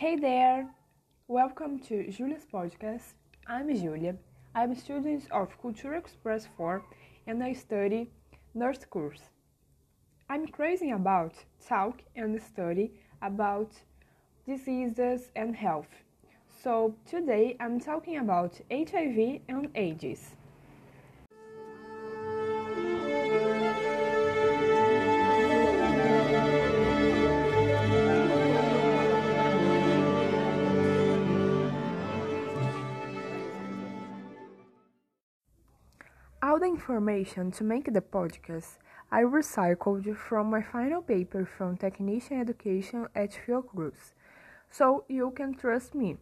Hey there! Welcome to Julia's podcast. I'm Julia. I'm a student of Culture Express 4 and I study nurse course. I'm crazy about talk and study about diseases and health. So today I'm talking about HIV and AIDS. All the information to make the podcast I recycled from my final paper from Technician Education at Fiocruz, so you can trust me.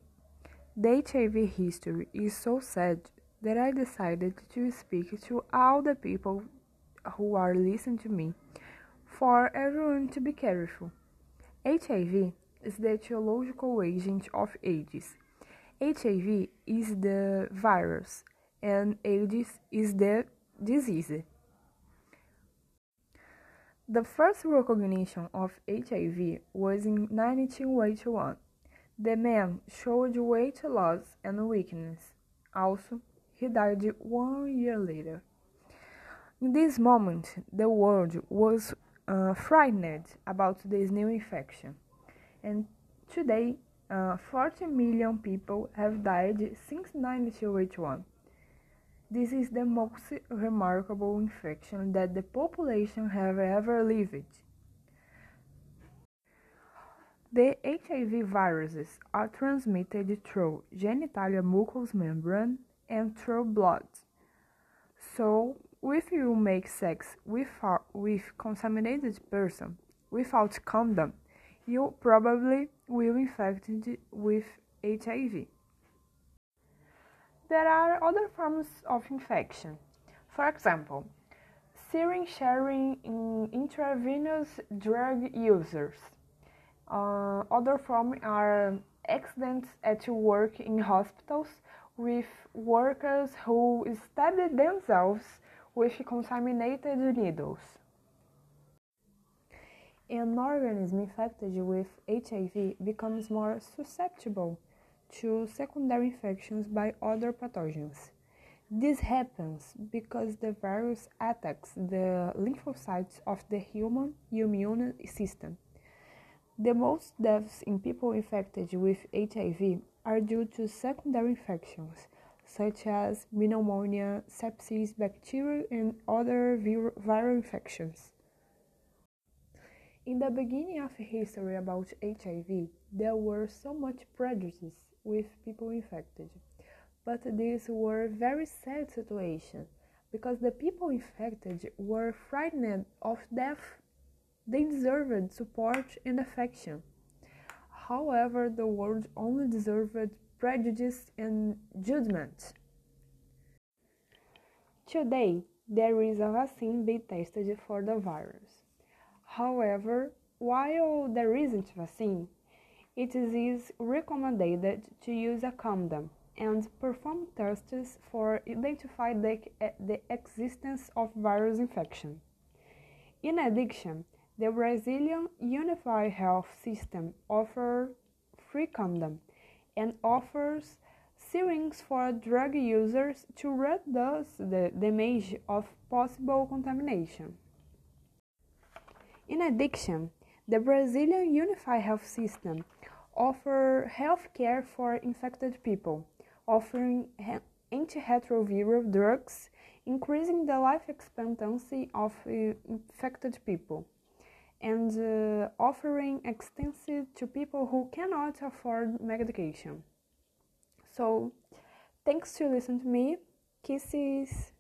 The HIV history is so sad that I decided to speak to all the people who are listening to me, for everyone to be careful. HIV is the etiological agent of AIDS. HIV is the virus and AIDS is the disease. The first recognition of HIV was in 1981. The man showed weight loss and weakness. Also, he died one year later. In this moment, the world was uh, frightened about this new infection, and today, uh, 40 million people have died since 1981. This is the most remarkable infection that the population have ever lived. The HIV viruses are transmitted through genitalia mucous membrane and through blood. So, if you make sex with a with contaminated person without condom, you probably will infected with HIV. There are other forms of infection. For example, syringe sharing in intravenous drug users. Uh, other forms are accidents at work in hospitals with workers who stabbed themselves with contaminated needles. An organism infected with HIV becomes more susceptible to secondary infections by other pathogens. This happens because the virus attacks the lymphocytes of the human immune system. The most deaths in people infected with HIV are due to secondary infections, such as pneumonia, sepsis, bacterial, and other viral infections. In the beginning of history about HIV, there were so much prejudice with people infected. But these were very sad situations because the people infected were frightened of death. They deserved support and affection. However, the world only deserved prejudice and judgment. Today, there is a vaccine being tested for the virus. However, while there isn't a vaccine, it is recommended to use a condom and perform tests for identify the, eh, the existence of virus infection. In addition, the Brazilian Unified Health System offers free condom and offers syringes for drug users to reduce the damage of possible contamination. In addition, the Brazilian Unified Health System offers health care for infected people, offering antiretroviral drugs, increasing the life expectancy of uh, infected people, and uh, offering extensive to people who cannot afford medication. So, thanks to listen to me. Kisses.